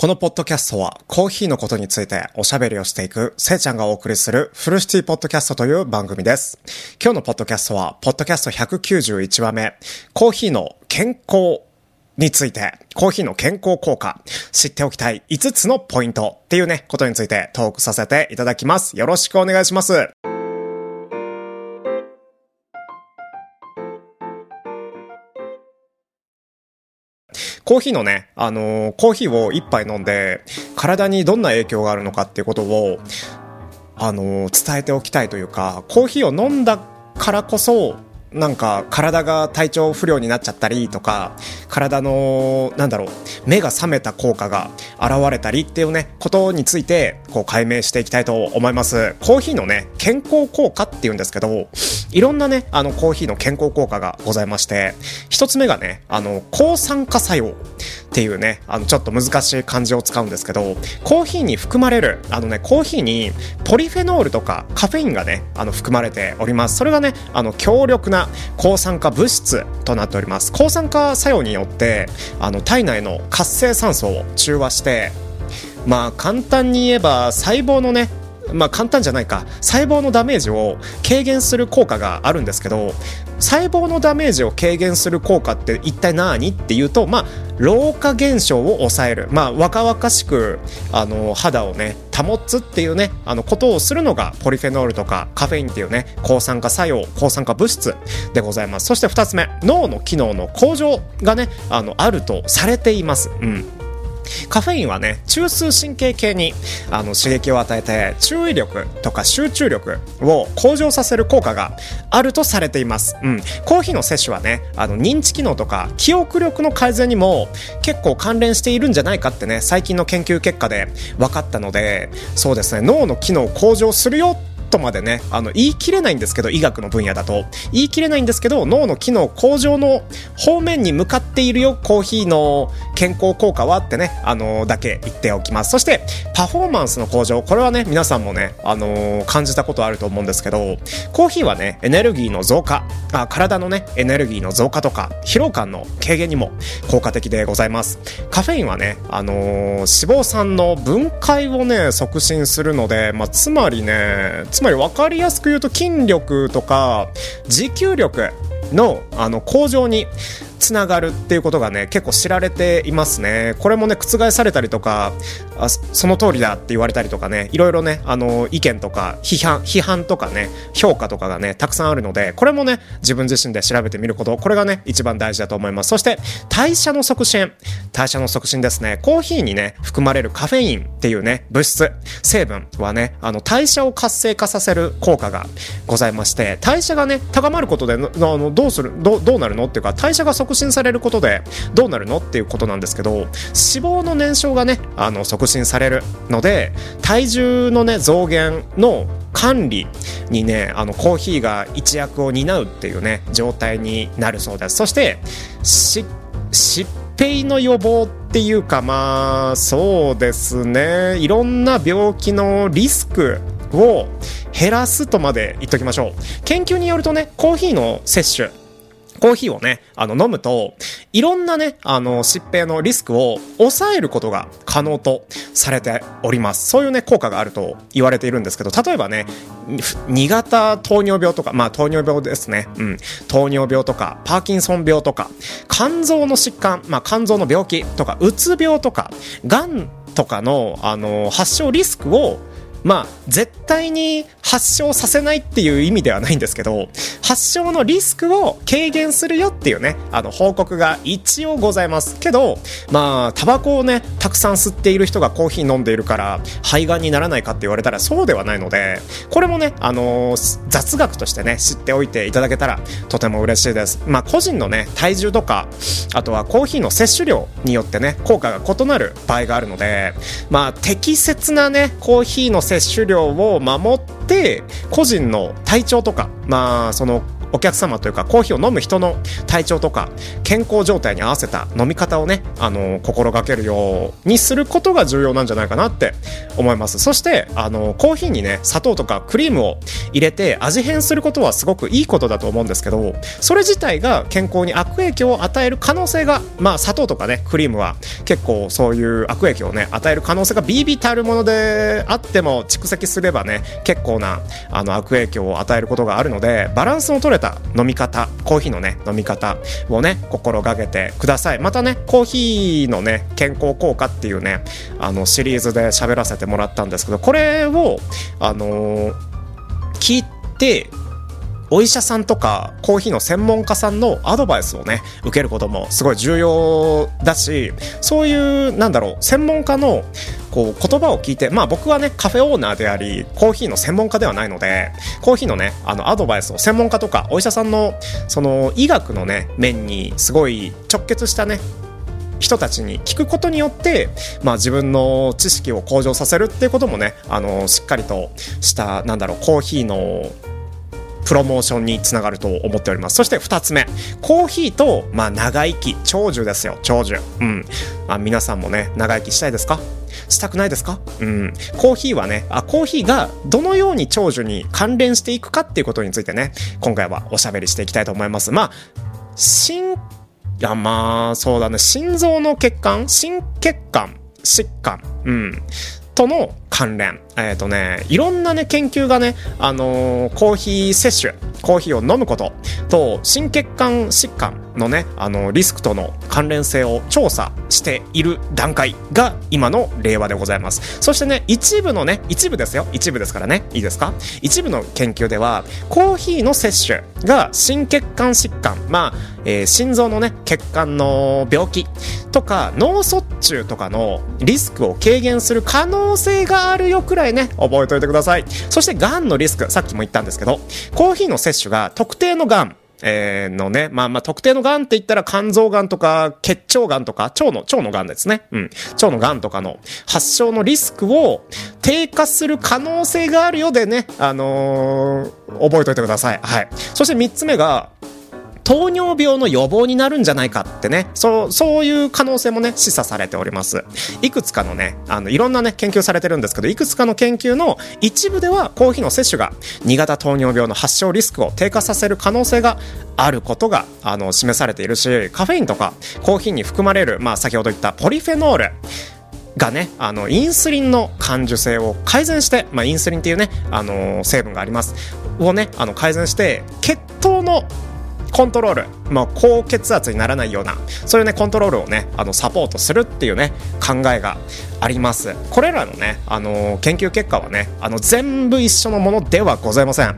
このポッドキャストはコーヒーのことについておしゃべりをしていくせいちゃんがお送りするフルシティポッドキャストという番組です。今日のポッドキャストは、ポッドキャスト191話目、コーヒーの健康について、コーヒーの健康効果、知っておきたい5つのポイントっていうね、ことについてトークさせていただきます。よろしくお願いします。コーヒーのね、あのー、コーヒーを一杯飲んで、体にどんな影響があるのかっていうことを、あのー、伝えておきたいというか、コーヒーを飲んだからこそ、なんか体が体調不良になっちゃったりとか体のなんだろう目が覚めた効果が現れたりっていうねことについてこう解明していきたいと思います。コーヒーのね健康効果っていうんですけどいろんなねあのコーヒーの健康効果がございまして一つ目がねあの抗酸化作用っていうねあのちょっと難しい漢字を使うんですけどコーヒーに含まれるあのねコーヒーにポリフェノールとかカフェインがねあの含まれております。それがねあの強力な抗酸化物質となっております。抗酸化作用によってあの体内の活性酸素を中和してまあ簡単に言えば細胞のねまあ簡単じゃないか。細胞のダメージを軽減する効果があるんですけど細胞のダメージを軽減する効果って一体何っていうとまあ老化現象を抑える。まあ若々しくあの肌をね保つっていうねあのことをするのがポリフェノールとかカフェインっていうね抗酸化作用抗酸化物質でございます。そして2つ目脳の機能の向上がねあのあるとされています。うん。カフェインはね中枢神経系にあの刺激を与えて注意力とか集中力を向上させる効果があるとされています、うん、コーヒーの摂取はねあの認知機能とか記憶力の改善にも結構関連しているんじゃないかってね最近の研究結果で分かったのでそうですね脳の機能向上するよとまでね、あの、言い切れないんですけど、医学の分野だと。言い切れないんですけど、脳の機能向上の方面に向かっているよ、コーヒーの健康効果は？ってね、あの、だけ言っておきます。そして、パフォーマンスの向上、これはね、皆さんもね、あの、感じたことあると思うんですけど、コーヒーはね、エネルギーの増加、あ体のね、エネルギーの増加とか、疲労感の軽減にも効果的でございます。カフェインはね、あの、脂肪酸の分解をね、促進するので、まあ、つまりね、つまり分かりやすく言うと筋力とか持久力のあの向上につながるっていうことがね結構知られていますね。これもね覆されたりとかあその通りだって言われたりとかねいろいろねあの意見とか批判批判とかね評価とかがねたくさんあるのでこれもね自分自身で調べてみることこれがね一番大事だと思います。そして代謝の促進。代謝の促進ですね。コーヒーにね含まれるカフェインっていうね物質成分はねあの代謝を活性化させる効果がございまして代謝がね高まることであのどうするどうなるのっていうか代謝が促進されることでどうなるのっていうことなんですけど脂肪の燃焼がねあの促進されるので体重のね増減の管理にねあのコーヒーが一役を担うっていうね状態になるそうです。そして疾病の予防っていうかまあそうですね。いろんな病気のリスクを減らすとまで言っときましょう。研究によるとねコーヒーの摂取コーヒーをね、あの、飲むと、いろんなね、あの、疾病のリスクを抑えることが可能とされております。そういうね、効果があると言われているんですけど、例えばね、2型糖尿病とか、まあ、糖尿病ですね。うん。糖尿病とか、パーキンソン病とか、肝臓の疾患、まあ、肝臓の病気とか、うつ病とか、癌とかの、あの、発症リスクをまあ、絶対に発症させないっていう意味ではないんですけど、発症のリスクを軽減するよっていうね、あの報告が一応ございますけど、まあ、タバコをね、たくさん吸っている人がコーヒー飲んでいるから、肺がんにならないかって言われたらそうではないので、これもね、あのー、雑学としてね、知っておいていただけたらとても嬉しいです。まあ、個人のね、体重とか、あとはコーヒーの摂取量によってね、効果が異なる場合があるので、まあ、適切なね、コーヒーの摂取量を守って個人の体調とか、まあ、そのお客様というかコーヒーを飲む人の体調とか健康状態に合わせた飲み方をねあの心がけるようにすることが重要なんじゃないかなって思います。そしてあのコーヒーにね砂糖とかクリームを入れて味変することはすごくいいことだと思うんですけどそれ自体が健康に悪影響を与える可能性がまあ砂糖とかねクリームは結構そういう悪影響をね与える可能性がビービたるものであっても蓄積すればね結構なあの悪影響を与えることがあるのでバランスの取れた飲み方コーヒーのね飲み方をね心がけてください。またねコーヒーのね健康効果っていうねあのシリーズで喋らせてもらったんですけどこれをあのー、聞いてお医者さんとかコーヒーの専門家さんのアドバイスをね受けることもすごい重要だしそういうなんだろう専門家のこう言葉を聞いてまあ僕はねカフェオーナーでありコーヒーの専門家ではないのでコーヒーのねあのアドバイスを専門家とかお医者さんのその医学のね面にすごい直結したね人たちに聞くことによって、まあ、自分の知識を向上させるっていうこともねあのしっかりとしたなんだろうコーヒーのプロモーションにつながると思っております。そして2つ目。コーヒーと、まあ、長生き。長寿ですよ。長寿。うん、まあ、皆さんもね長生きしたいですか？したくないですか？うん。コーヒーはね、あ、コーヒーがどのように長寿に関連していくかっていうことについてね、今回はおしゃべりしていきたいと思います。まあ、心、いや、まあ、そうだね、心臓の血管、心血管、疾患、うん。との関連。えっ、ー、とね、いろんなね、研究がね、あのー、コーヒー摂取、コーヒーを飲むことと、心血管疾患のね、あのー、リスクとの関連性を調査している段階が今の令和でございます。そしてね、一部のね、一部ですよ。一部ですからね。いいですか？一部の研究では、コーヒーの摂取が心血管疾患、まあ、えー、心臓のね、血管の病気とか、脳卒中とかのリスクを軽減する可能性があるよくらいね、覚えておいてください。そして、がんのリスク、さっきも言ったんですけど、コーヒーの摂取が特定のがん、えー、のね、まあまあ特定の癌って言ったら肝臓癌とか血腸癌とか腸の、腸の癌ですね。うん。腸の癌とかの発症のリスクを低下する可能性があるようでね、あのー、覚えておいてください。はい。そして三つ目が、糖尿病の予防になるんじゃないかってね、そう、そういう可能性もね、示唆されております。いくつかのね、あの、いろんなね、研究されてるんですけど、いくつかの研究の一部では、コーヒーの摂取が2型糖尿病の発症リスクを低下させる可能性があることが、あの、示されているし、カフェインとかコーヒーに含まれる、まあ、先ほど言ったポリフェノール、がね、あの、インスリンの感受性を改善して、まあ、インスリンっていうね、あのー、成分があります。をね、あの、改善して、血糖のコントロール、まあ、高血圧にならないようなそういうねコントロールをねあのサポートするっていうね考えがあります。これらのね、あのー、研究結果はねあの全部一緒のものではございません。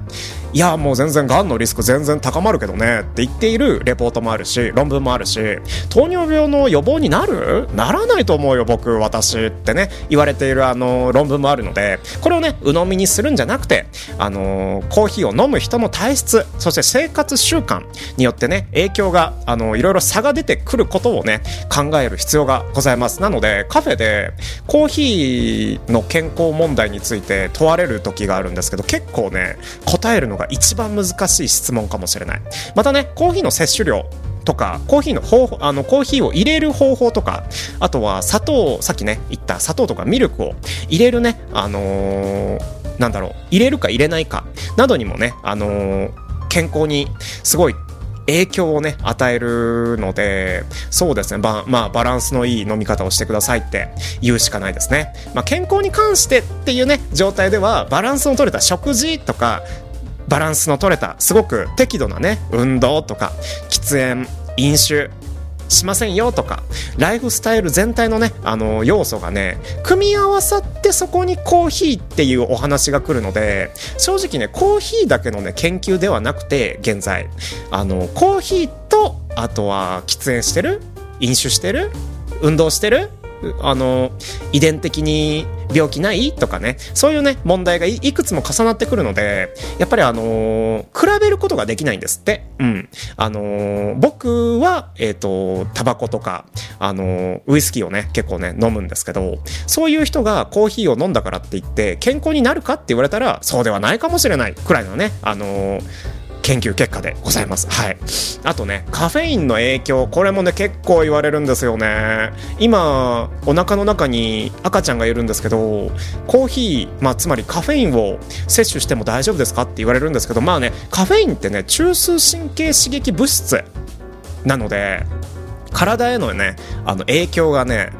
いやもう全然がんのリスク全然高まるけどねって言っているレポートもあるし論文もあるし糖尿病の予防になる？ならないと思うよ僕私ってね言われているあの論文もあるのでこれをね鵜呑みにするんじゃなくてあのコーヒーを飲む人の体質そして生活習慣によってね影響があのいろいろ差が出てくることをね考える必要がございます。なのでカフェでコーヒーの健康問題について問われる時があるんですけど結構ね答えるのが一番難しい質問かもしれない。またね、コーヒーの摂取量とか、コーヒーの方法、あの、コーヒーを入れる方法とか、あとは砂糖、さっきね、言った砂糖とかミルクを入れるね、あのー、なんだろう、入れるか入れないか、などにもね、あのー、健康にすごい影響をね、与えるので、そうですね、まあ、バランスのいい飲み方をしてくださいって言うしかないですね。まあ、健康に関してっていうね、状態では、バランスの取れた食事とか、バランスの取れたすごく適度なね運動とか喫煙飲酒しませんよとかライフスタイル全体のねあの要素がね組み合わさってそこにコーヒーっていうお話が来るので正直ねコーヒーだけのね研究ではなくて現在あのコーヒーとあとは喫煙してる飲酒してる運動してるあの遺伝的に病気ない？とかね。そういうね問題がいくつも重なってくるのでやっぱりあのー、比べることができないんですって。うん。あのー、僕はえっ、ー、とタバコとかあのウイスキーをね結構ね飲むんですけどそういう人がコーヒーを飲んだからって言って健康になるかって言われたらそうではないかもしれないくらいのねあの研究結果でございます。はい。あとね、カフェインの影響、これもね、結構言われるんですよね。今、お腹の中に赤ちゃんがいるんですけど、コーヒー、まあ、つまりカフェインを摂取しても大丈夫ですかって言われるんですけど、まあね、カフェインってね、中枢神経刺激物質なので、体へのね、あの影響がね、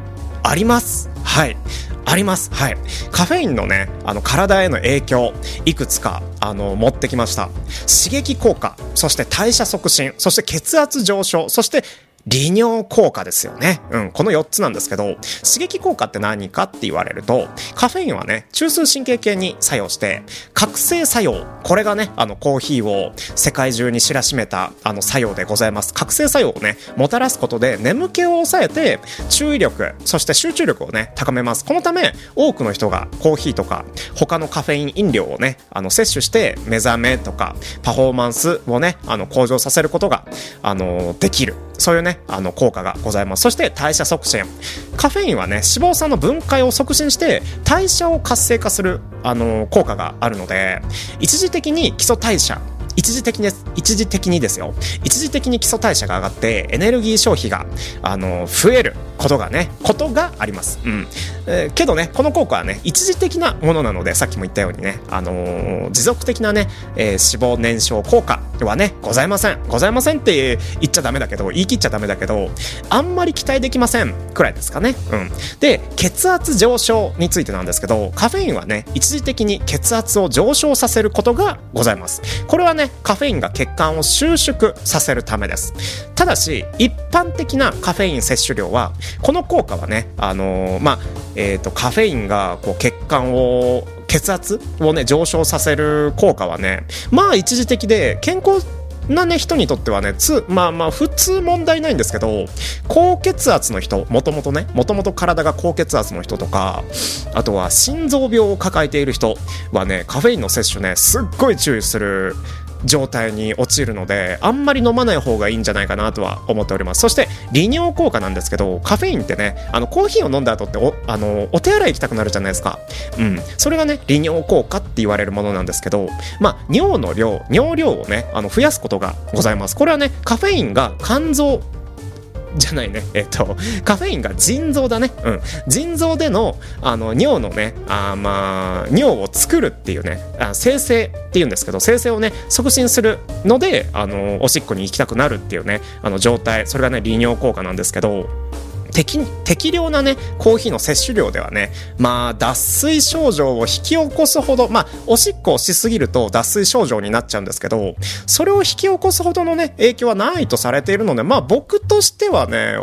あります。はい。あります。はい。カフェインのね、あの体への影響、いくつか、あの、持ってきました。刺激効果、そして代謝促進、そして血圧上昇、そして利尿効果ですよね。うん、この4つなんですけど、刺激効果って何かって言われると、カフェインはね、中枢神経系に作用して、覚醒作用、これがね、あの、コーヒーを世界中に知らしめた、あの、作用でございます。覚醒作用をね、もたらすことで、眠気を抑えて、注意力、そして集中力をね、高めます。このため、多くの人がコーヒーとか、他のカフェイン飲料をね、あの、摂取して、目覚めとか、パフォーマンスをね、あの、向上させることが、あの、できる。そういうねね、あの効果がございます。そして代謝促進。カフェインはね、脂肪酸の分解を促進して代謝を活性化するあの効果があるので、一時的に基礎代謝一時的に一時的にですよ一時的に基礎代謝が上がってエネルギー消費があの増えることがねことがあります、うん。えー、けどねこの効果はね一時的なものなのでさっきも言ったようにね、あのー、持続的なね、えー、脂肪燃焼効果はねございません。ございませんって言っちゃダメだけど言い切っちゃダメだけどあんまり期待できませんくらいですかね、うん、で血圧上昇についてなんですけどカフェインはね一時的に血圧を上昇させることがございます。これはねね、カフェインが血管を収縮させるためです。ただし、一般的なカフェイン摂取量は、この効果はね、あのー、まあ、えっ、ー、と、カフェインがこう血管を血圧をね上昇させる効果はねまあ一時的で健康なね人にとってはねつまあまあ普通問題ないんですけど高血圧の人もともとねもともと体が高血圧の人とかあとは心臓病を抱えている人はねカフェインの摂取ねすっごい注意する状態に陥るのであんまり飲まない方がいいんじゃないかなとは思っております。そして利尿効果なんですけどカフェインってねあのコーヒーを飲んだ後っておあのお手洗い行きたくなるじゃないですか。うん。それがね利尿効果って言われるものなんですけどまあ尿の量尿量をねあの増やすことがございます。これはねカフェインが肝臓じゃないね。えっと、カフェインが腎臓だね。うん。腎臓での、あの、尿のね、あまあ、尿を作るっていうね、あ生成っていうんですけど、生成をね、促進するので、あの、おしっこに行きたくなるっていうね、あの、状態、それがね、利尿効果なんですけど、適適量なねコーヒーの摂取量ではねまあ脱水症状を引き起こすほどまあおしっこをしすぎると脱水症状になっちゃうんですけどそれを引き起こすほどのね影響はないとされているのでまあ僕としてはね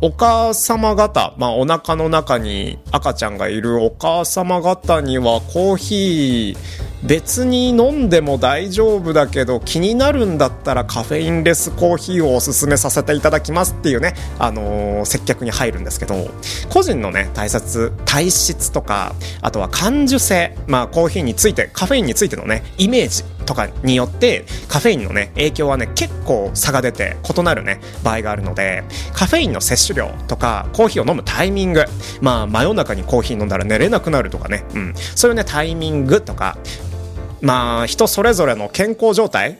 お母様方、まあお腹の中に赤ちゃんがいるお母様方にはコーヒー別に飲んでも大丈夫だけど気になるんだったらカフェインレスコーヒーをおすすめさせていただきますっていうね、あのー、接客に入るんですけど個人のね体質体質とかあとは感受性、まあ、コーヒーについてカフェインについてのねイメージとかによってカフェインのね影響はね結構差が出て異なるね場合があるのでカフェインの摂取量とかコーヒーを飲むタイミングまあ真夜中にコーヒー飲んだら寝れなくなるとかね、うん、そういうねタイミングとかまあ人それぞれの健康状態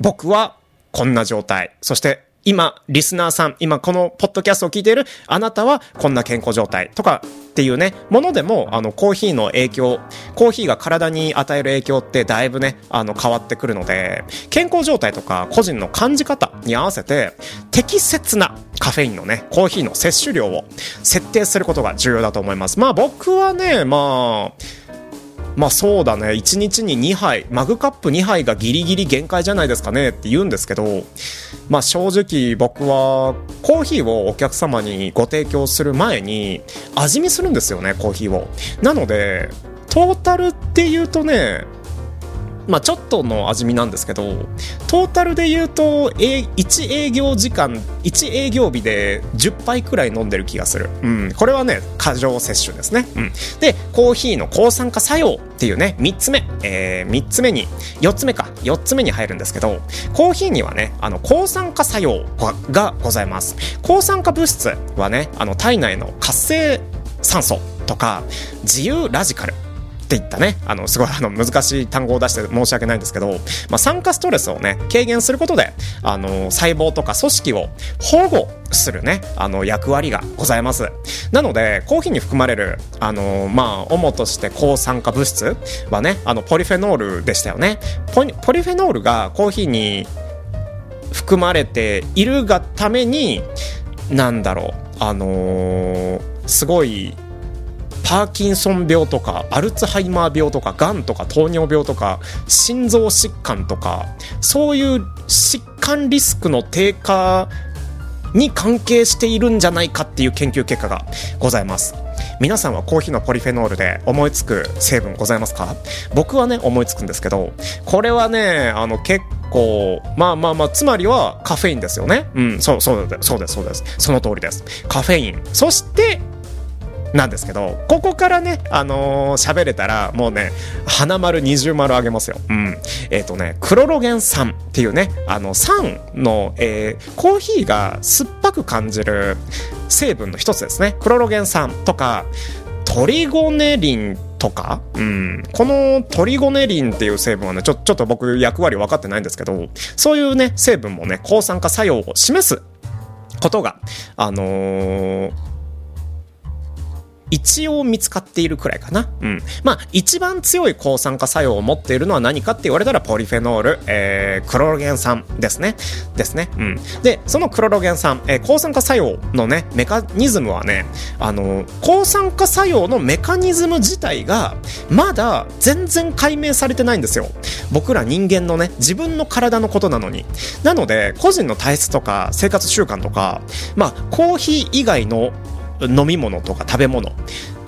僕はこんな状態。そして今、リスナーさん、今このポッドキャストを聞いているあなたはこんな健康状態とかっていうね、ものでも、あの、コーヒーの影響、コーヒーが体に与える影響ってだいぶね、あの、変わってくるので、健康状態とか個人の感じ方に合わせて、適切なカフェインのね、コーヒーの摂取量を設定することが重要だと思います。まあ僕はね、まあ、まあそうだね。1日に2杯マグカップ2杯がギリギリ限界じゃないですかねって言うんですけどまあ正直僕はコーヒーをお客様にご提供する前に味見するんですよねコーヒーを。なのでトータルっていうとねまあ、ちょっとの味見なんですけどトータルで言うと1営業時間1営業日で10杯くらい飲んでる気がする、うん、これはね過剰摂取ですね、うん、でコーヒーの抗酸化作用っていうね3つ目、えー、3つ目に4つ目か。4つ目に入るんですけどコーヒーにはねあの抗酸化作用がございます。抗酸化物質はねあの体内の活性酸素とか自由ラジカル。っていったね、あの、すごいあの、難しい単語を出して申し訳ないんですけど、まあ、酸化ストレスをね、軽減することで、あの、細胞とか組織を保護するね、あの、役割がございます。なので、コーヒーに含まれる、あの、まあ、主として抗酸化物質はね、あの、ポリフェノールでしたよね。ポリフェノールがコーヒーに含まれているがために、なんだろう、あのー、すごいパーキンソン病とかアルツハイマー病とかがんとか糖尿病とか心臓疾患とかそういう疾患リスクの低下に関係しているんじゃないかっていう研究結果がございます。皆さんはコーヒーのポリフェノールで思いつく成分ございますか？僕はね思いつくんですけどこれはねあの結構まあまあまあつまりはカフェインですよね。うんそうそうそうですそうです。その通りです。カフェイン。そしてなんですけどここからねあのー、喋れたらもうね花丸二重丸あげますよ。うん。えっ、ー、とねクロロゲン酸っていうねあの酸の、えー、コーヒーが酸っぱく感じる成分の一つですね。クロロゲン酸とかトリゴネリンとか、うん、このトリゴネリンっていう成分はねちょちょっと僕役割分かってないんですけどそういうね成分もね抗酸化作用を示すことがあのー一応見つかっているくらいかな。うん。まあ、一番強い抗酸化作用を持っているのは何かって言われたら、ポリフェノール、えー、クロロゲン酸ですね。ですね。うん。で、そのクロロゲン酸、えー、抗酸化作用のね、メカニズムはね、あの、抗酸化作用のメカニズム自体が、まだ全然解明されてないんですよ。僕ら人間のね、自分の体のことなのに。なので、個人の体質とか生活習慣とか、まあ、コーヒー以外の飲み物とか食べ物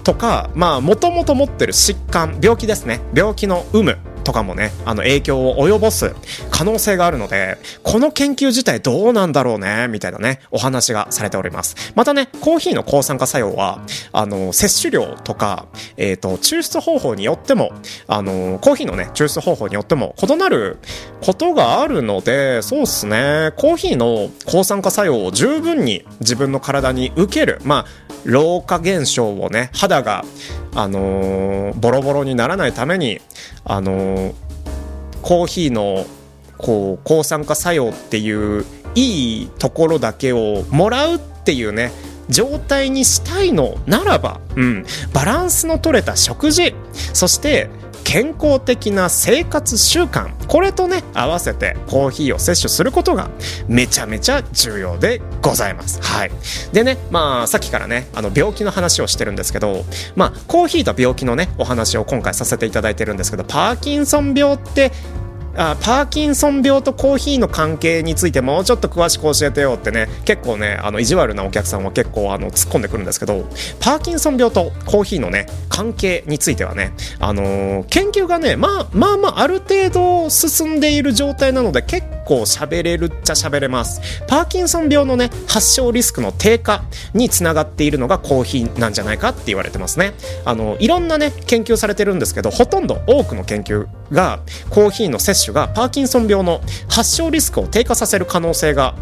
とかまあもともと持ってる疾患病気ですね。病気の有無。とかもね、あの影響を及ぼす可能性があるので、この研究自体どうなんだろうね、みたいなね、お話がされております。またね、コーヒーの抗酸化作用は、あの、摂取量とか、えっ、ー、と、抽出方法によっても、あの、コーヒーのね、抽出方法によっても異なることがあるので、そうっすね、コーヒーの抗酸化作用を十分に自分の体に受ける、まあ、老化現象をね、肌が、あの、ボロボロにならないために、あの、コーヒーのこう抗酸化作用っていういいところだけをもらうっていうね状態にしたいのならば、うん、バランスの取れた食事そして健康的な生活習慣。これとね合わせてコーヒーを摂取することがめちゃめちゃ重要でございます。はい。でねまあさっきからねあの病気の話をしてるんですけどまあコーヒーと病気のねお話を今回させていただいてるんですけどパーキンソン病ってあパーキンソン病とコーヒーの関係についてもうちょっと詳しく教えてよってね結構ねあの意地悪なお客さんは結構あの突っ込んでくるんですけどパーキンソン病とコーヒーのね関係についてはねあのー、研究がねまあまあまあある程度進んでいる状態なので結構喋れるっちゃ喋れます。パーキンソン病のね発症リスクの低下につながっているのがコーヒーなんじゃないかって言われてますね。あのいろんなね研究されてるんですけどほとんど多くの研究がコーヒーの摂取がパーキンソン病の発症リスクを低下させる可能性が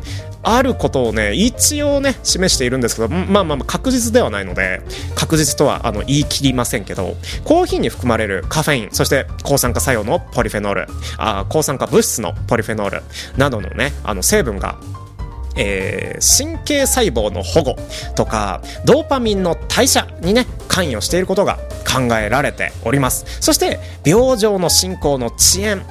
あることをね一応ね示しているんですけどまあまあ確実ではないので確実とはあの言い切りませんけどコーヒーに含まれるカフェインそして抗酸化作用のポリフェノールあ抗酸化物質のポリフェノールなどのねあの成分がえー、神経細胞の保護とかドーパミンの代謝にね関与していることが考えられております。そして病状の進行の遅延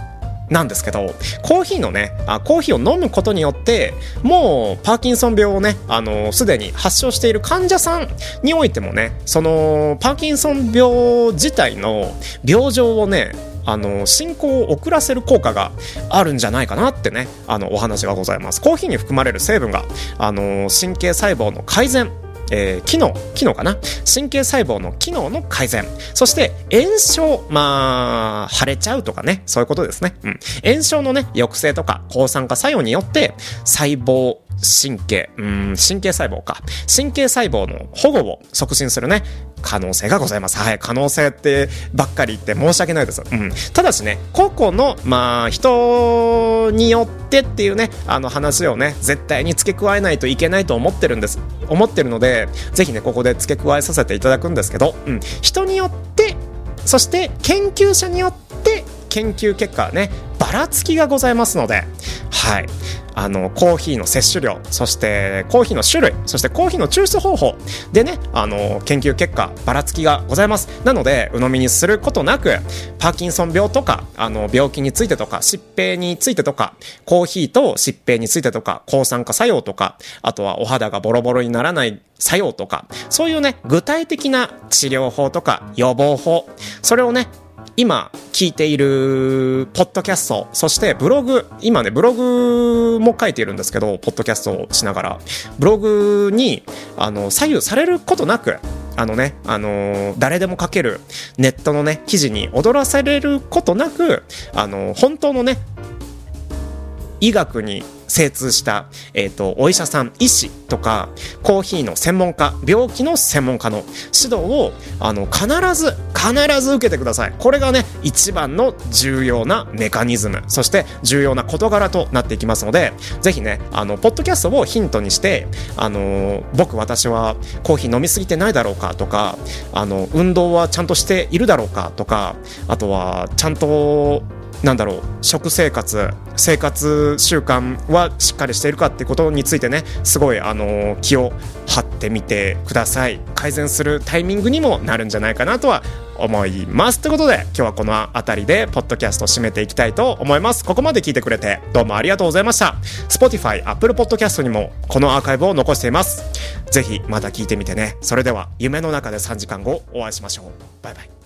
なんですけどコーヒーのねあコーヒーを飲むことによってもうパーキンソン病をねあのすでに発症している患者さんにおいてもねそのパーキンソン病自体の病状をねあの進行を遅らせる効果があるんじゃないかなってねあのお話がございます。コーヒーに含まれる成分があの神経細胞の改善えー、機能、機能かな？神経細胞の機能の改善。そして、炎症、まあ、腫れちゃうとかね、そういうことですね。うん。炎症のね、抑制とか、抗酸化作用によって、細胞、神経、うん、神経細胞か。神経細胞の保護を促進するね、可能性がございます。はい、可能性ってばっかり言って申し訳ないです。うん。ただしね、個々の、まあ、人によってっていうね、あの話をね、絶対に付け加えないといけないと思ってるんです。思ってるので、ぜひね、ここで付け加えさせていただくんですけど、うん。人によってそして研究者によって研究結果はねばらつきがございますのではい。あのコーヒーの摂取量そしてコーヒーの種類そしてコーヒーの抽出方法でねあの研究結果ばらつきがございます。なので鵜呑みにすることなくパーキンソン病とかあの病気についてとか疾病についてとかコーヒーと疾病についてとか抗酸化作用とかあとはお肌がボロボロにならない作用とかそういうね具体的な治療法とか予防法それをね今聞いているポッドキャスト、そしてブログ、今ね、ブログも書いているんですけど、ポッドキャストをしながら、ブログに、あの、左右されることなく、あのね、あのー、誰でも書けるネットのね、記事に踊らされることなく、あのー、本当のね、医学に精通した、えっ、ー、と、お医者さん、医師とか、コーヒーの専門家、病気の専門家の指導を、あの、必ず、必ず受けてください。これがね、一番の重要なメカニズム、そして重要な事柄となっていきますので、ぜひね、あの、ポッドキャストをヒントにして、あの、僕、私はコーヒー飲みすぎてないだろうかとか、あの、運動はちゃんとしているだろうかとか、あとは、ちゃんとなんだろう食生活生活習慣はしっかりしているかってことについてねすごいあの気を張ってみてください。改善するタイミングにもなるんじゃないかなとは思います。ということで今日はこの辺りでポッドキャスト締めていきたいと思います。ここまで聞いてくれてどうもありがとうございました。Spotify、Apple Podcast にもこのアーカイブを残しています。ぜひまた聞いてみてね。それでは夢の中で3時間後お会いしましょう。バイバイ。